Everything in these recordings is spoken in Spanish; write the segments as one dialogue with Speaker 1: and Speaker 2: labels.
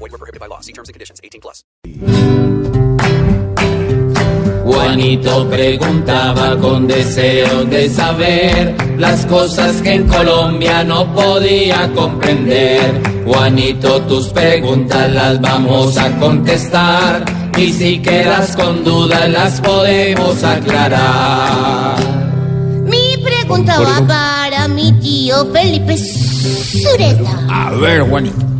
Speaker 1: Void were prohibited by law. See terms and conditions. 18 plus.
Speaker 2: Juanito preguntaba con deseo de saber las cosas que en Colombia no podía comprender. Juanito, tus preguntas las vamos a contestar y si quedas con dudas las podemos aclarar.
Speaker 3: Mi pregunta va para mi tío Felipe Sureta.
Speaker 4: A ver, Juanito.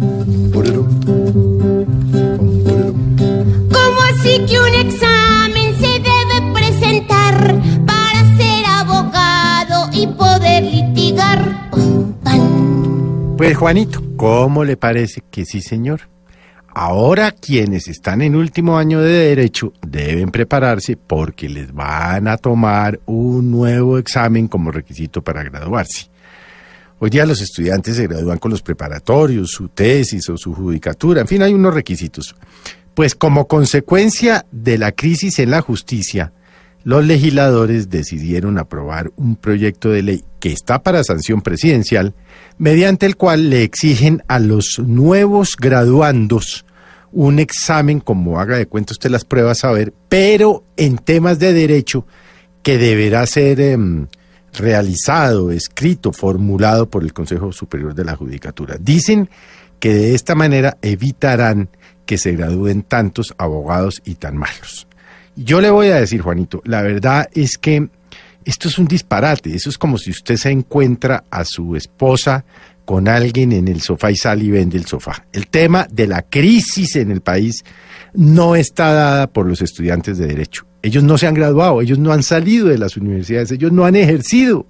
Speaker 3: Así que un examen se debe presentar para ser abogado y poder litigar?
Speaker 4: Pues Juanito, ¿cómo le parece que sí, señor? Ahora quienes están en último año de derecho deben prepararse porque les van a tomar un nuevo examen como requisito para graduarse. Hoy día los estudiantes se gradúan con los preparatorios, su tesis o su judicatura, en fin, hay unos requisitos. Pues como consecuencia de la crisis en la justicia, los legisladores decidieron aprobar un proyecto de ley que está para sanción presidencial, mediante el cual le exigen a los nuevos graduandos un examen, como haga de cuenta usted las pruebas a ver, pero en temas de derecho que deberá ser em, realizado, escrito, formulado por el Consejo Superior de la Judicatura. Dicen que de esta manera evitarán que se gradúen tantos abogados y tan malos. Yo le voy a decir, Juanito, la verdad es que esto es un disparate. Eso es como si usted se encuentra a su esposa con alguien en el sofá y sale y vende el sofá. El tema de la crisis en el país no está dada por los estudiantes de derecho. Ellos no se han graduado, ellos no han salido de las universidades, ellos no han ejercido.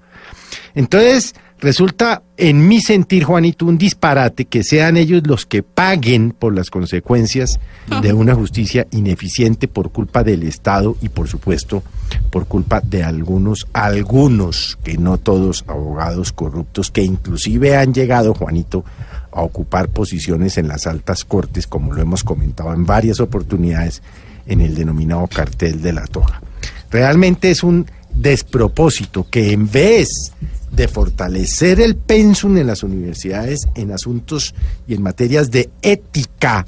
Speaker 4: Entonces, resulta, en mi sentir, Juanito, un disparate que sean ellos los que paguen por las consecuencias de una justicia ineficiente por culpa del Estado y, por supuesto, por culpa de algunos, algunos, que no todos, abogados corruptos, que inclusive han llegado, Juanito, a ocupar posiciones en las altas cortes, como lo hemos comentado en varias oportunidades, en el denominado cartel de la toga. Realmente es un despropósito que en vez de fortalecer el pensum en las universidades en asuntos y en materias de ética,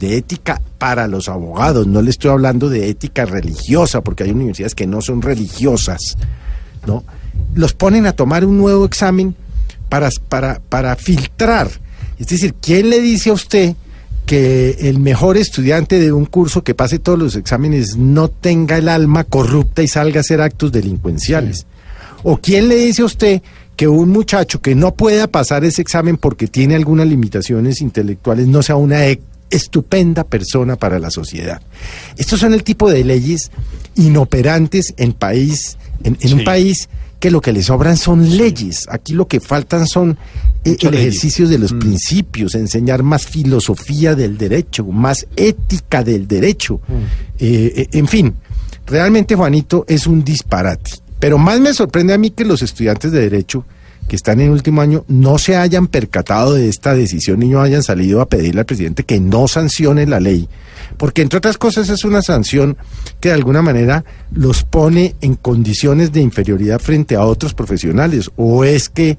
Speaker 4: de ética para los abogados, no le estoy hablando de ética religiosa, porque hay universidades que no son religiosas, ¿no? Los ponen a tomar un nuevo examen para, para, para filtrar. Es decir, ¿quién le dice a usted que el mejor estudiante de un curso que pase todos los exámenes no tenga el alma corrupta y salga a hacer actos delincuenciales? ¿O quién le dice a usted que un muchacho que no pueda pasar ese examen porque tiene algunas limitaciones intelectuales no sea una e- estupenda persona para la sociedad? Estos son el tipo de leyes inoperantes en país, en, en un país que lo que le sobran son leyes. Aquí lo que faltan son eh, el ejercicio de los principios, enseñar más filosofía del derecho, más ética del derecho. Eh, eh, en fin, realmente Juanito es un disparate. Pero más me sorprende a mí que los estudiantes de derecho que están en último año no se hayan percatado de esta decisión y no hayan salido a pedirle al presidente que no sancione la ley. Porque entre otras cosas es una sanción que de alguna manera los pone en condiciones de inferioridad frente a otros profesionales. O es que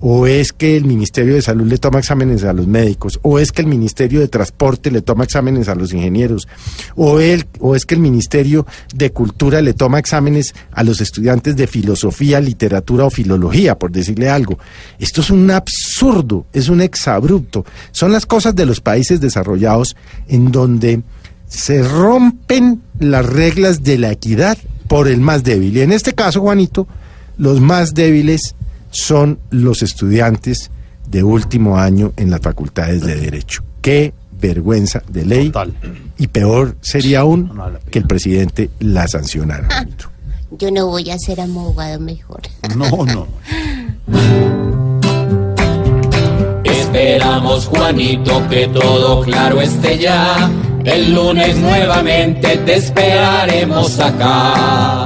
Speaker 4: o es que el Ministerio de Salud le toma exámenes a los médicos, o es que el Ministerio de Transporte le toma exámenes a los ingenieros, o, el, o es que el Ministerio de Cultura le toma exámenes a los estudiantes de filosofía, literatura o filología, por decirle algo. Esto es un absurdo, es un exabrupto. Son las cosas de los países desarrollados en donde se rompen las reglas de la equidad por el más débil. Y en este caso, Juanito, los más débiles son los estudiantes de último año en las facultades de Derecho. Qué vergüenza de ley. Y peor sería aún que el presidente la sancionara. Juanito.
Speaker 3: Yo no voy a ser abogado mejor.
Speaker 4: No, no.
Speaker 2: Esperamos, Juanito, que todo claro esté ya. El lunes nuevamente te esperaremos acá.